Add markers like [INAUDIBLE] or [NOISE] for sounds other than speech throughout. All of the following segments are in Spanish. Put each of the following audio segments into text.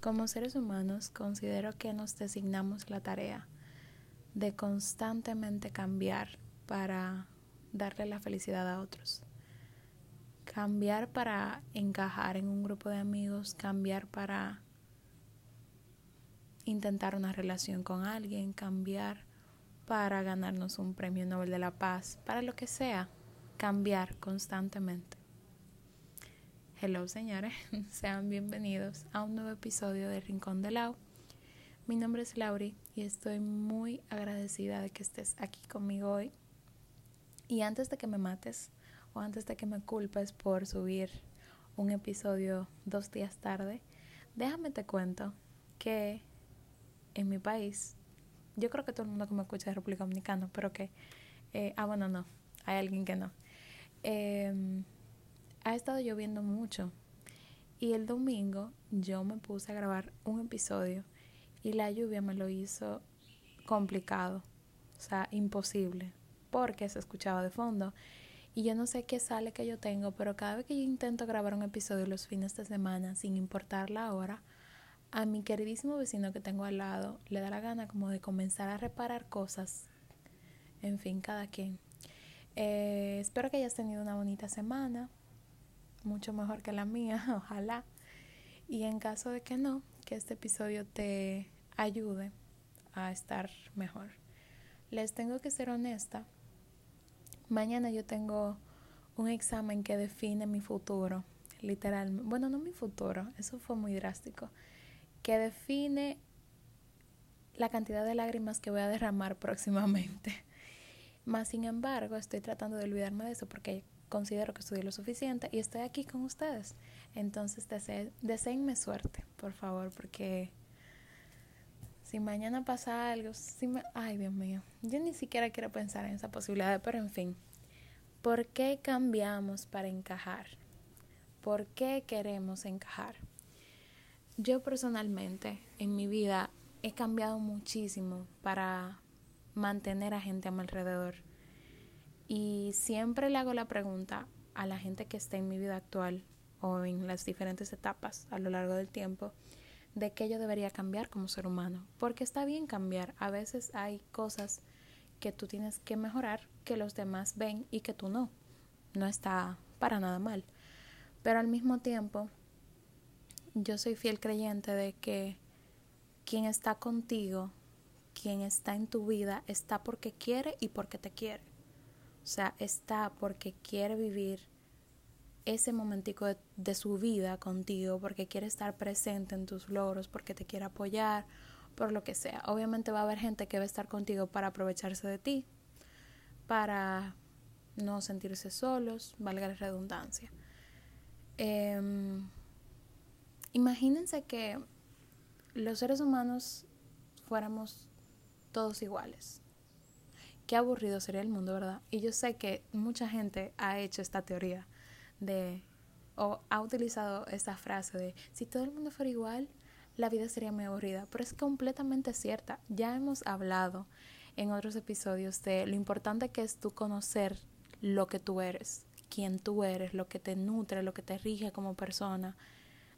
Como seres humanos, considero que nos designamos la tarea de constantemente cambiar para darle la felicidad a otros. Cambiar para encajar en un grupo de amigos, cambiar para intentar una relación con alguien, cambiar para ganarnos un premio Nobel de la Paz, para lo que sea, cambiar constantemente. Hello señores, [LAUGHS] sean bienvenidos a un nuevo episodio de Rincón de Lau. Mi nombre es Lauri y estoy muy agradecida de que estés aquí conmigo hoy. Y antes de que me mates o antes de que me culpes por subir un episodio dos días tarde, déjame te cuento que en mi país, yo creo que todo el mundo que me escucha es República Dominicana, pero que, eh, ah bueno, no, hay alguien que no. Eh, ha estado lloviendo mucho y el domingo yo me puse a grabar un episodio y la lluvia me lo hizo complicado, o sea, imposible, porque se escuchaba de fondo. Y yo no sé qué sale que yo tengo, pero cada vez que yo intento grabar un episodio los fines de semana, sin importar la hora, a mi queridísimo vecino que tengo al lado le da la gana como de comenzar a reparar cosas. En fin, cada quien. Eh, espero que hayas tenido una bonita semana mucho mejor que la mía, [LAUGHS] ojalá. Y en caso de que no, que este episodio te ayude a estar mejor. Les tengo que ser honesta. Mañana yo tengo un examen que define mi futuro, literalmente. Bueno, no mi futuro, eso fue muy drástico. Que define la cantidad de lágrimas que voy a derramar [LAUGHS] próximamente. Más sin embargo, estoy tratando de olvidarme de eso porque considero que estudié lo suficiente y estoy aquí con ustedes. Entonces, deseenme suerte, por favor, porque si mañana pasa algo, si me, ay Dios mío, yo ni siquiera quiero pensar en esa posibilidad, pero en fin, ¿por qué cambiamos para encajar? ¿Por qué queremos encajar? Yo personalmente en mi vida he cambiado muchísimo para mantener a gente a mi alrededor y siempre le hago la pregunta a la gente que está en mi vida actual o en las diferentes etapas a lo largo del tiempo de qué yo debería cambiar como ser humano. Porque está bien cambiar. A veces hay cosas que tú tienes que mejorar que los demás ven y que tú no. No está para nada mal. Pero al mismo tiempo, yo soy fiel creyente de que quien está contigo, quien está en tu vida, está porque quiere y porque te quiere. O sea, está porque quiere vivir ese momentico de, su vida contigo, porque quiere estar presente en tus logros, porque te quiere apoyar, por lo que sea. Obviamente va a haber gente que va a estar contigo para aprovecharse de ti, para no sentirse solos, valga la redundancia. Em, imagínense que los seres humanos fuéramos todos iguales qué aburrido sería el mundo, ¿verdad? Y yo sé que mucha gente ha hecho esta teoría de, o ha utilizado esta frase de, si todo el mundo fuera igual, la vida sería muy aburrida, pero es completamente cierta. Ya hemos hablado en otros episodios de lo importante que es tú conocer lo que tú eres, quién tú eres, lo que te nutre, lo que te rige como persona,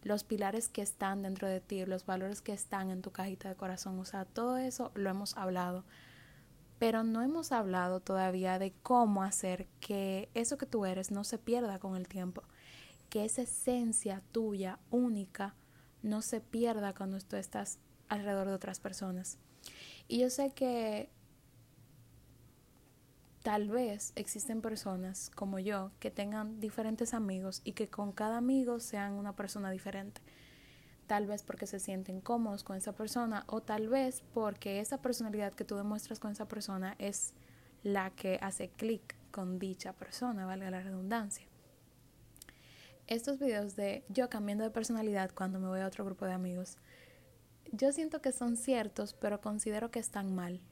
los pilares que están dentro de ti, los valores que están en tu cajita de corazón. O sea, todo eso lo hemos hablado pero no hemos hablado todavía de cómo hacer que eso que tú eres no se pierda con el tiempo, que esa esencia tuya única no se pierda cuando tú estás alrededor de otras personas. Y yo sé que tal vez existen personas como yo que tengan diferentes amigos y que con cada amigo sean una persona diferente tal vez porque se sienten cómodos con esa persona o tal vez porque esa personalidad que tú demuestras con esa persona es la que hace clic con dicha persona, valga la redundancia. Estos videos de yo cambiando de personalidad cuando me voy a otro grupo de amigos, yo siento que son ciertos, pero considero que están mal.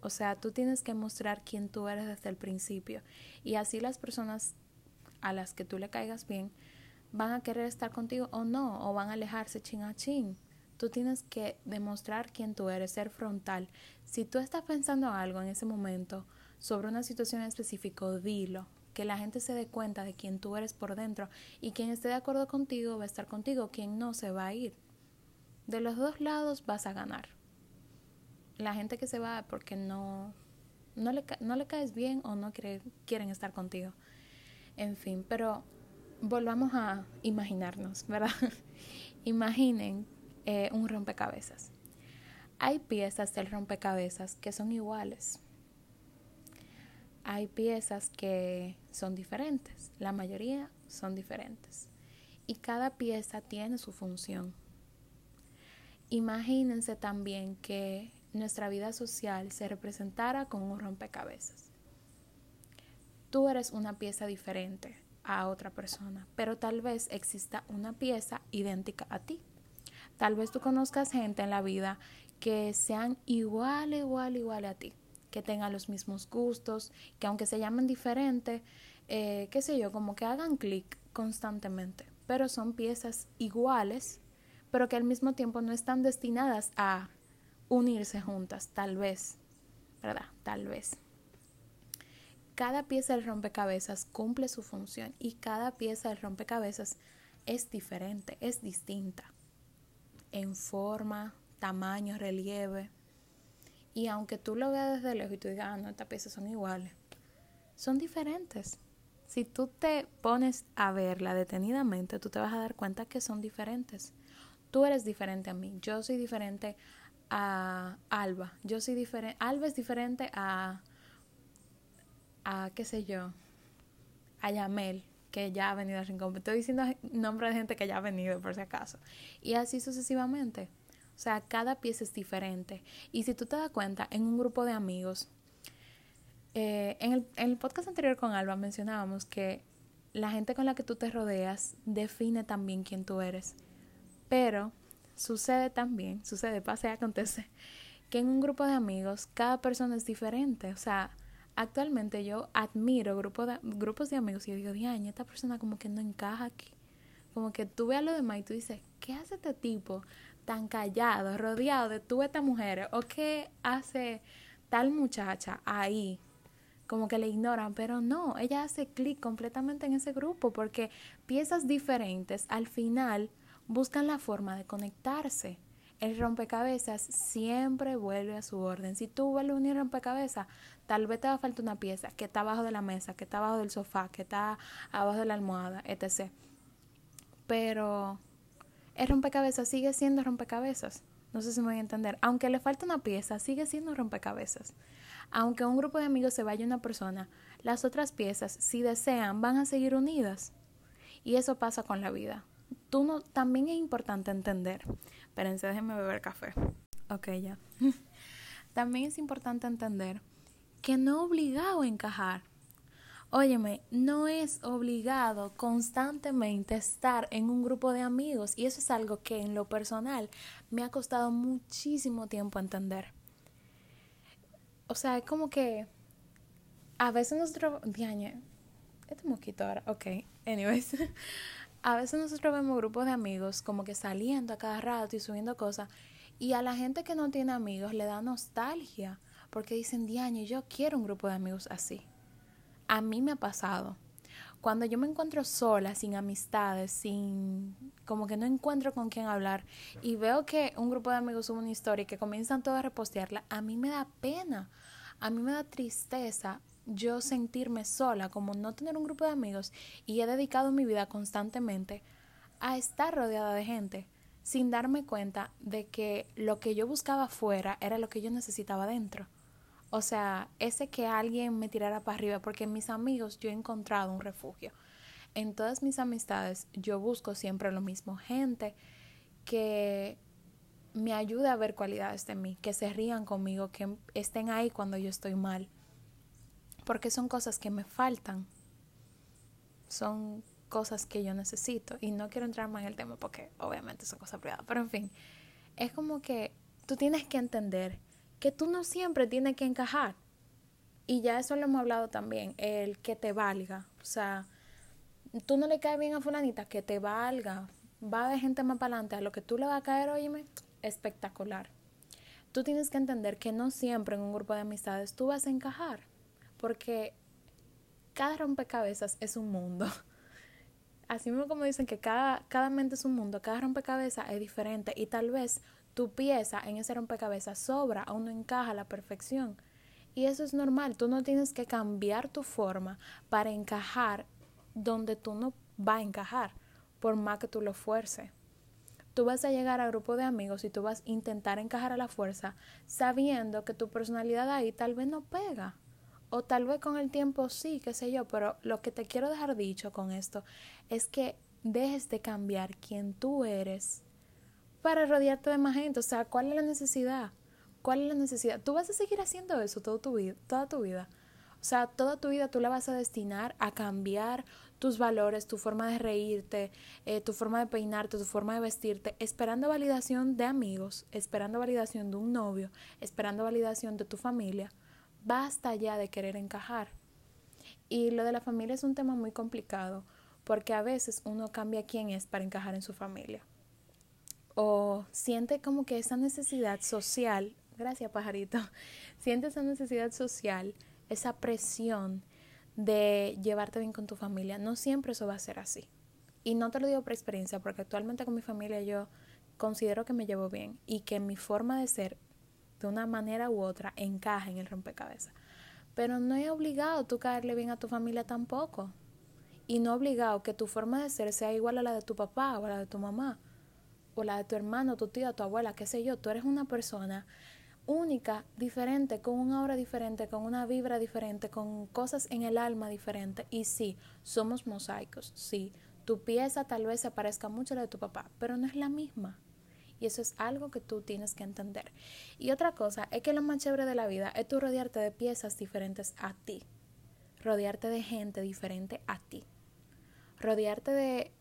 O sea, tú tienes que mostrar quién tú eres desde el principio y así las personas a las que tú le caigas bien van a querer estar contigo o no, o van a alejarse chin a chin. Tú tienes que demostrar quién tú eres, ser frontal. Si tú estás pensando algo en ese momento sobre una situación específica, dilo. Que la gente se dé cuenta de quién tú eres por dentro y quien esté de acuerdo contigo va a estar contigo, quien no se va a ir. De los dos lados vas a ganar. La gente que se va porque no, no, le, no le caes bien o no quiere, quieren estar contigo. En fin, pero volvamos a imaginarnos, ¿verdad? [LAUGHS] Imaginen eh, un rompecabezas. Hay piezas del rompecabezas que son iguales. Hay piezas que son diferentes. La mayoría son diferentes. Y cada pieza tiene su función. Imagínense también que nuestra vida social se representara con un rompecabezas. Tú eres una pieza diferente a otra persona, pero tal vez exista una pieza idéntica a ti. Tal vez tú conozcas gente en la vida que sean igual, igual, igual a ti, que tengan los mismos gustos, que aunque se llamen diferente, eh, qué sé yo, como que hagan clic constantemente, pero son piezas iguales, pero que al mismo tiempo no están destinadas a unirse juntas, tal vez, ¿verdad? Tal vez. Cada pieza del rompecabezas cumple su función y cada pieza del rompecabezas es diferente, es distinta en forma, tamaño, relieve. Y aunque tú lo veas desde lejos y tú digas, ah, no, estas piezas son iguales, son diferentes. Si tú te pones a verla detenidamente, tú te vas a dar cuenta que son diferentes. Tú eres diferente a mí, yo soy diferente a Alba, yo soy diferente, Alba es diferente a a, qué sé yo, a Yamel, que ya ha venido a Rincón. Estoy diciendo nombre de gente que ya ha venido, por si acaso. Y así sucesivamente. O sea, cada pieza es diferente. Y si tú te das cuenta, en un grupo de amigos, eh, en, el, en el podcast anterior con Alba mencionábamos que la gente con la que tú te rodeas define también quién tú eres. Pero sucede también, sucede, pasa y acontece, que en un grupo de amigos cada persona es diferente. O sea, actualmente yo admiro grupos de, grupos de amigos y yo digo, Diana, esta persona como que no encaja aquí. Como que tú ves a lo demás y tú dices, ¿qué hace este tipo tan callado, rodeado de tú estas mujeres? ¿O qué hace tal muchacha ahí? Como que le ignoran, pero no, ella hace clic completamente en ese grupo porque piezas diferentes al final buscan la forma de conectarse el rompecabezas siempre vuelve a su orden. Si tú vuelves a unir rompecabezas, tal vez te va a faltar una pieza que está abajo de la mesa, que está abajo del sofá, que está abajo de la almohada, etc. Pero el rompecabezas sigue siendo rompecabezas. No sé si me voy a entender. Aunque le falta una pieza, sigue siendo rompecabezas. Aunque un grupo de amigos se vaya una persona, las otras piezas, si desean, van a seguir unidas. Y eso pasa con la vida. Tú no, también es importante entender Espérense, déjenme beber café. Ok, ya. [LAUGHS] También es importante entender que no obligado a encajar. Óyeme, no es obligado constantemente estar en un grupo de amigos y eso es algo que en lo personal me ha costado muchísimo tiempo entender. O sea, es como que a veces nosotros... Diañe, este mosquito ahora, ok, anyways. [LAUGHS] a veces nosotros vemos grupos de amigos como que saliendo a cada rato y subiendo cosas y a la gente que no tiene amigos le da nostalgia porque dicen, Diaño, yo quiero un grupo de amigos así. A mí me ha pasado. Cuando yo me encuentro sola, sin amistades, sin como que no encuentro con quién hablar y veo que un grupo de amigos sube una historia y que comienzan todos a repostearla, a mí me da pena, a mí me da tristeza yo sentirme sola, como no tener un grupo de amigos y he dedicado mi vida constantemente a estar rodeada de gente sin darme cuenta de que lo que yo buscaba afuera era lo que yo necesitaba dentro. O sea, ese que alguien me tirara para arriba, porque en mis amigos yo he encontrado un refugio. En todas mis amistades yo busco siempre lo mismo, gente que me ayude a ver cualidades de mí, que se rían conmigo, que estén ahí cuando yo estoy mal porque son cosas que me faltan, son cosas que yo necesito. Y no quiero entrar más en el tema porque obviamente son cosas privadas, pero en fin, es como que tú tienes que entender que tú no siempre tienes que encajar. Y ya eso lo hemos hablado también, el que te valga, o sea, tú no le caes bien a fulanita, que te valga, va de gente más para adelante, a lo que tú le vas a caer, óyeme, espectacular. Tú tienes que entender que no siempre en un grupo de amistades tú vas a encajar porque cada rompecabezas es un mundo. [LAUGHS] así mismo como dicen que cada, cada mente es un mundo, cada rompecabezas es diferente y tal vez tu pieza en ese rompecabezas sobra, aún no encaja a la perfección. Y eso es normal, tú no tienes que cambiar tu forma para encajar donde tú no va a encajar, por más que tú lo fuerces. Tú vas a llegar a grupo de amigos y tú vas a intentar encajar a la fuerza sabiendo que tu personalidad ahí tal vez no pega. O tal vez con el tiempo sí, qué sé yo, pero lo que te quiero dejar dicho con esto es que dejes de cambiar quien tú eres para rodearte de más gente. O sea, ¿cuál es la necesidad? ¿Cuál es la necesidad? Tú vas a seguir haciendo eso toda tu vida, toda tu vida. O sea, toda tu vida tú la vas a destinar a cambiar tus valores, tu forma de reírte, eh, tu forma de peinarte, tu forma de vestirte, esperando validación de amigos, esperando validación de un novio, esperando validación de tu familia. Basta ya de querer encajar. Y lo de la familia es un tema muy complicado porque a veces uno cambia quién es para encajar en su familia. O siente como que esa necesidad social, gracias pajarito, [LAUGHS] siente esa necesidad social, esa presión de llevarte bien con tu familia. No siempre eso va a ser así. Y no te lo digo por experiencia, porque actualmente con mi familia yo considero que me llevo bien y que mi forma de ser, de una manera u otra, encaja en el rompecabezas. Pero no es obligado tú caerle bien a tu familia tampoco. Y no obligado que tu forma de ser sea igual a la de tu papá o a la de tu mamá, o la de tu hermano, tu tía, tu abuela, qué sé yo. Tú eres una persona única, diferente, con una aura diferente, con una vibra diferente, con cosas en el alma diferente. Y sí, somos mosaicos, sí. Tu pieza tal vez se parezca mucho a la de tu papá, pero no es la misma. Y eso es algo que tú tienes que entender. Y otra cosa es que lo más chévere de la vida es tú rodearte de piezas diferentes a ti. Rodearte de gente diferente a ti. Rodearte de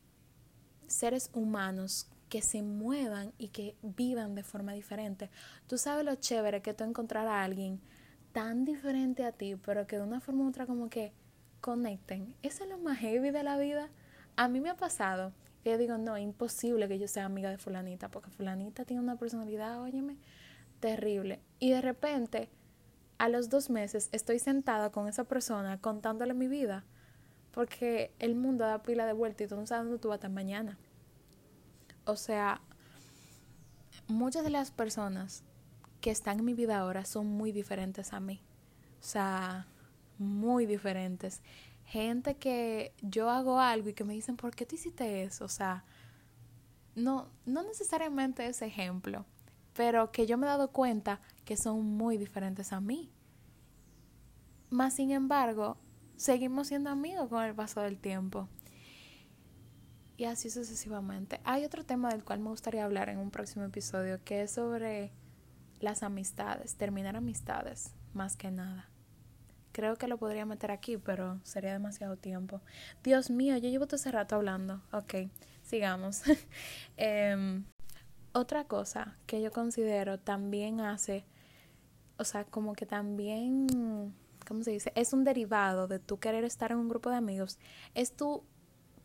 seres humanos que se muevan y que vivan de forma diferente. Tú sabes lo chévere que tú encontrar a alguien tan diferente a ti, pero que de una forma u otra como que conecten. Eso es lo más heavy de la vida. A mí me ha pasado yo digo, no, imposible que yo sea amiga de fulanita, porque fulanita tiene una personalidad, óyeme, terrible. Y de repente, a los dos meses, estoy sentada con esa persona contándole mi vida, porque el mundo da pila de vuelta y tú no sabes dónde tú vas hasta mañana. O sea, muchas de las personas que están en mi vida ahora son muy diferentes a mí. O sea, muy diferentes. Gente que yo hago algo y que me dicen, ¿por qué tú hiciste eso? O sea, no, no necesariamente ese ejemplo, pero que yo me he dado cuenta que son muy diferentes a mí. Más sin embargo, seguimos siendo amigos con el paso del tiempo y así sucesivamente. Hay otro tema del cual me gustaría hablar en un próximo episodio que es sobre las amistades, terminar amistades, más que nada. Creo que lo podría meter aquí, pero sería demasiado tiempo. Dios mío, yo llevo todo ese rato hablando. Ok, sigamos. [LAUGHS] Em, otra cosa que yo considero también hace, o sea, como que también, ¿cómo se dice? Es un derivado de tú querer estar en un grupo de amigos, es tú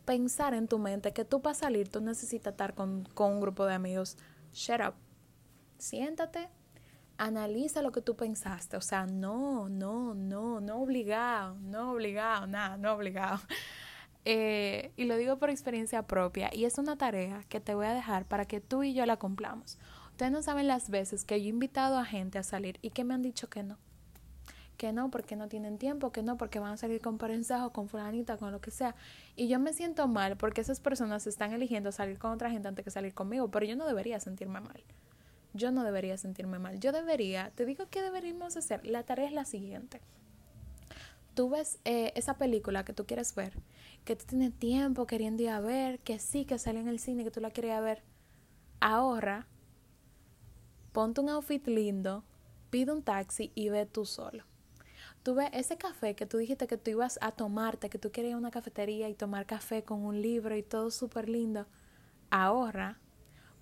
pensar en tu mente que tú para salir tú necesitas estar con, con un grupo de amigos. Shut up. Siéntate, analiza lo que tú pensaste. O sea, no, no, no, no obligado, no obligado, nada, no obligado. [LAUGHS] Eh, y lo digo por experiencia propia. Y es una tarea que te voy a dejar para que tú y yo la cumplamos. Ustedes no saben las veces que yo he invitado a gente a salir y que me han dicho que no que no porque no tienen tiempo, que no porque van a salir con parejas o con fulanita, con lo que sea. Y yo me siento mal porque esas personas están eligiendo salir con otra gente antes que salir conmigo, pero yo no debería sentirme mal. Yo no debería sentirme mal. Yo debería, te digo que deberíamos hacer. La tarea es la siguiente. Tú ves eh, esa película que tú quieres ver, que tú tienes tiempo queriendo ir a ver, que sí, que sale en el cine, que tú la querías ver. Ahorra, ponte un outfit lindo, pide un taxi y ve tú solo tú ves ese café que tú dijiste que tú ibas a tomarte, que tú querías una cafetería y tomar café con un libro y todo súper lindo, ahorra,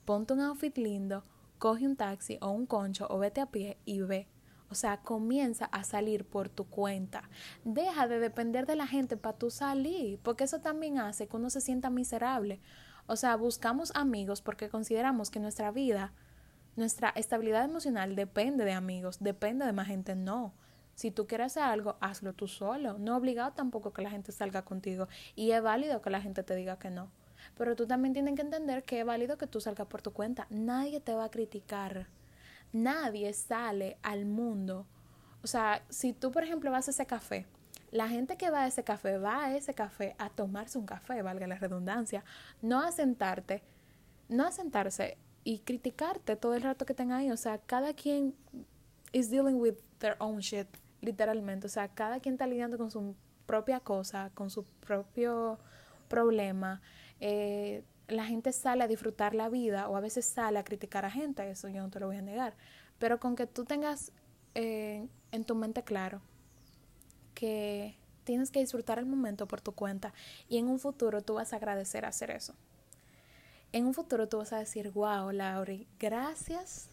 ponte un outfit lindo, coge un taxi o un concho o vete a pie y ve. O sea, comienza a salir por tu cuenta. Deja de depender de la gente para tú salir, porque eso también hace que uno se sienta miserable. O sea, buscamos amigos porque consideramos que nuestra vida, nuestra estabilidad emocional depende de amigos, depende de más gente. No Si tú quieres hacer algo, hazlo tú solo. No obligado tampoco que la gente salga contigo. Y es válido que la gente te diga que no. Pero tú también tienes que entender que es válido que tú salgas por tu cuenta. Nadie te va a criticar. Nadie sale al mundo. O sea, si tú, por ejemplo, vas a ese café, la gente que va a ese café va a ese café a tomarse un café, valga la redundancia, no a sentarte, no a sentarse y criticarte todo el rato que tenga ahí. O sea, cada quien is dealing with their own shit, literalmente. O sea, cada quien está lidiando con su propia cosa, con su propio problema. Eh, la gente sale a disfrutar la vida o a veces sale a criticar a gente, eso yo no te lo voy a negar. Pero con que tú tengas eh, en tu mente claro que tienes que disfrutar el momento por tu cuenta y en un futuro tú vas a agradecer hacer eso. En un futuro tú vas a decir, wow, Lauri, gracias,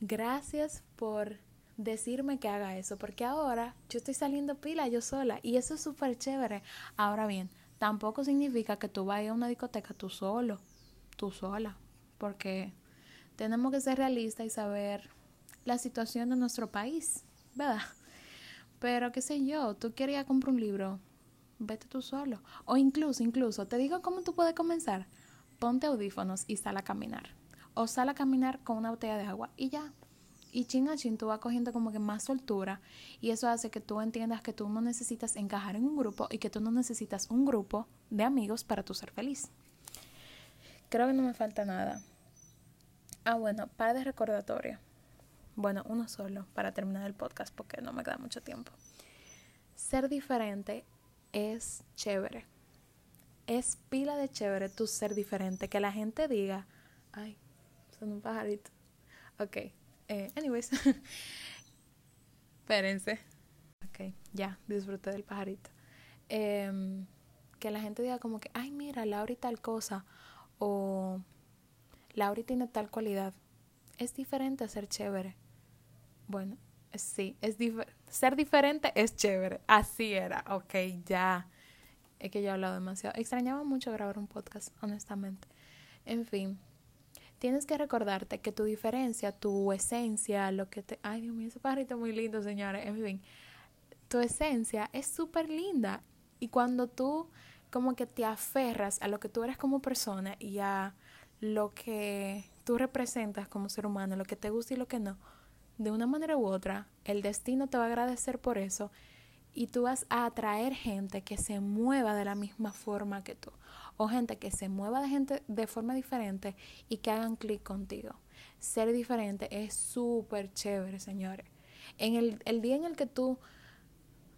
gracias por decirme que haga eso, porque ahora yo estoy saliendo pila yo sola y eso es súper chévere. Ahora bien, tampoco significa que tú vayas a una discoteca tú solo, tú sola, porque tenemos que ser realistas y saber la situación de nuestro país, ¿verdad? Pero qué sé yo, tú querías comprar un libro, vete tú solo. O incluso, incluso, te digo cómo tú puedes comenzar. Ponte audífonos y sal a caminar. O sal a caminar con una botella de agua y ya. Y chin a chin tú vas cogiendo como que más soltura y eso hace que tú entiendas que tú no necesitas encajar en un grupo y que tú no necesitas un grupo de amigos para tú ser feliz. Creo que no me falta nada. Ah, bueno, para de recordatorio. Bueno, uno solo para terminar el podcast porque no me queda mucho tiempo. Ser diferente es chévere. Es pila de chévere tu ser diferente. Que la gente diga, ay, son un pajarito. Ok, eh, anyways. [LAUGHS] Espérense. Ok, ya, disfruté del pajarito. Em, que la gente diga como que, ay, mira, Lauri tal cosa. O Lauri tiene tal cualidad. Es diferente a ser chévere. Bueno, sí, es ser diferente es chévere. Así era. Ok, ya. Es que yo he hablado demasiado. Extrañaba mucho grabar un podcast, honestamente. En fin, tienes que recordarte que tu diferencia, tu esencia, lo que te... Ay, Dios mío, ese pajarito muy lindo, señores. En fin, tu esencia es súper linda. Y cuando tú como que te aferras a lo que tú eres como persona y a lo que tú representas como ser humano, lo que te gusta y lo que no, de una manera u otra, el destino te va a agradecer por eso y tú vas a atraer gente que se mueva de la misma forma que tú o gente que se mueva de gente de forma diferente y que hagan clic contigo. Ser diferente es súper chévere, señores. En el, el día en el que tú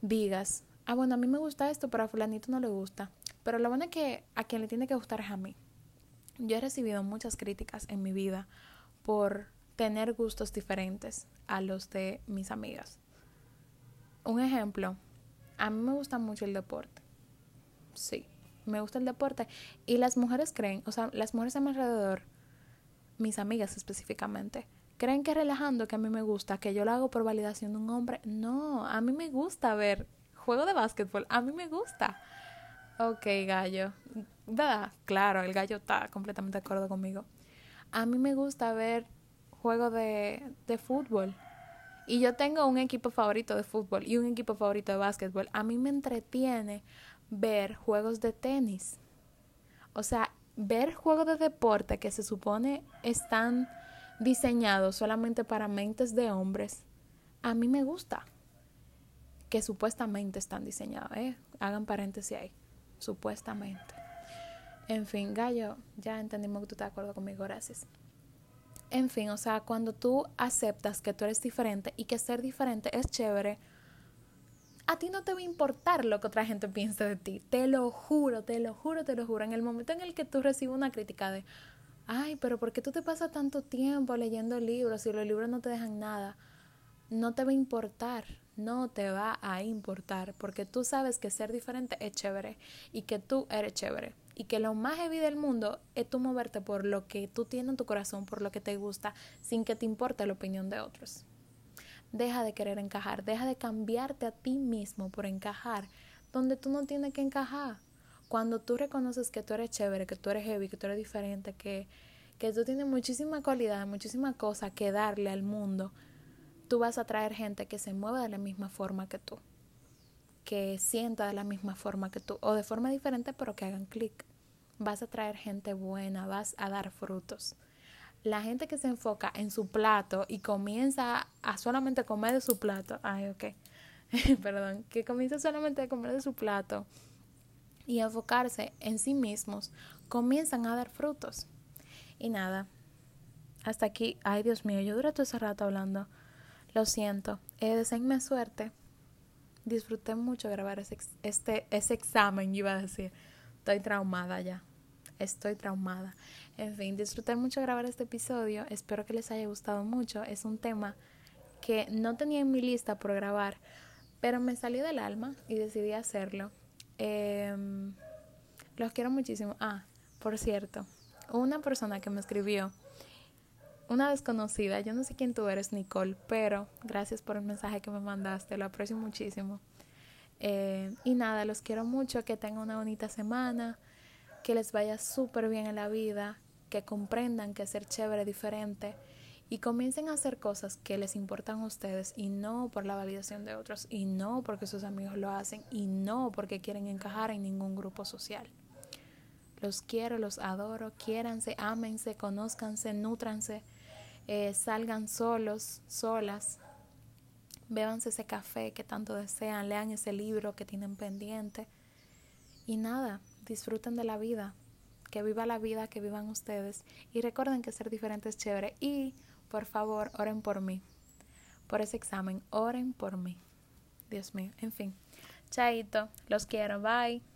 digas, ah, bueno, a mí me gusta esto, pero a fulanito no le gusta. Pero lo bueno es que a quien le tiene que gustar es a mí. Yo he recibido muchas críticas en mi vida por tener gustos diferentes a los de mis amigas. Un ejemplo, a mí me gusta mucho el deporte. Sí, me gusta el deporte. Y las mujeres creen, o sea, las mujeres a mi alrededor, mis amigas específicamente, creen que relajando que a mí me gusta, que yo lo hago por validación de un hombre. No, a mí me gusta ver juego de básquetbol, a mí me gusta. Ok, gallo. ¿Verdad? Claro, el gallo está completamente de acuerdo conmigo. A mí me gusta ver juego de, de fútbol. Y yo tengo un equipo favorito de fútbol y un equipo favorito de básquetbol. A mí me entretiene ver juegos de tenis. O sea, ver juegos de deporte que se supone están diseñados solamente para mentes de hombres, a mí me gusta. Que supuestamente están diseñados, ¿eh? Hagan paréntesis ahí. Supuestamente. En fin, Gallo, ya entendimos que tú estás de acuerdo conmigo, gracias. En fin, o sea, cuando tú aceptas que tú eres diferente y que ser diferente es chévere, a ti no te va a importar lo que otra gente piense de ti. Te lo juro, te lo juro, te lo juro. En el momento en el que tú recibes una crítica de, ay, pero ¿por qué tú te pasas tanto tiempo leyendo libros y los libros no te dejan nada? No te va a importar, no te va a importar, porque tú sabes que ser diferente es chévere y que tú eres chévere y que lo más heavy del mundo es tú moverte por lo que tú tienes en tu corazón, por lo que te gusta, sin que te importe la opinión de otros. Deja de querer encajar, deja de cambiarte a ti mismo por encajar donde tú no tienes que encajar. Cuando tú reconoces que tú eres chévere, que tú eres heavy, que tú eres diferente, que, que tú tienes muchísima cualidad, muchísima cosa que darle al mundo, tú vas a traer gente que se mueva de la misma forma que tú, que sienta de la misma forma que tú, o de forma diferente, pero que hagan clic. Vas a traer gente buena, vas a dar frutos. La gente que se enfoca en su plato y comienza a solamente comer de su plato, ay, ok, [LAUGHS] perdón, que comienza solamente a comer de su plato y enfocarse en sí mismos, comienzan a dar frutos. Y nada, hasta aquí, ay Dios mío, yo duré todo ese rato hablando. Lo siento. Eh, suerte. Disfruté mucho grabar ese, este, ese examen, iba a decir. Estoy traumada ya. Estoy traumada. En fin, disfruté mucho grabar este episodio. Espero que les haya gustado mucho. Es un tema que no tenía en mi lista por grabar, pero me salió del alma y decidí hacerlo. Em, los quiero muchísimo. Ah, por cierto, una persona que me escribió una desconocida, yo no sé quién tú eres, Nicole, pero gracias por el mensaje que me mandaste, lo aprecio muchísimo. Eh, y nada, los quiero mucho, que tengan una bonita semana, que les vaya súper bien en la vida, que comprendan que ser chévere es diferente y comiencen a hacer cosas que les importan a ustedes y no por la validación de otros y no porque sus amigos lo hacen y no porque quieren encajar en ningún grupo social. Los quiero, los adoro, quiéranse, ámense, conózcanse, nútranse eh, salgan solos, solas, bébanse ese café que tanto desean, lean ese libro que tienen pendiente. Y nada, disfruten de la vida, que viva la vida, que vivan ustedes. Y recuerden que ser diferente es chévere. Y por favor oren por mí, por ese examen, oren por mí, Dios mío, en fin, chaito, los quiero, bye.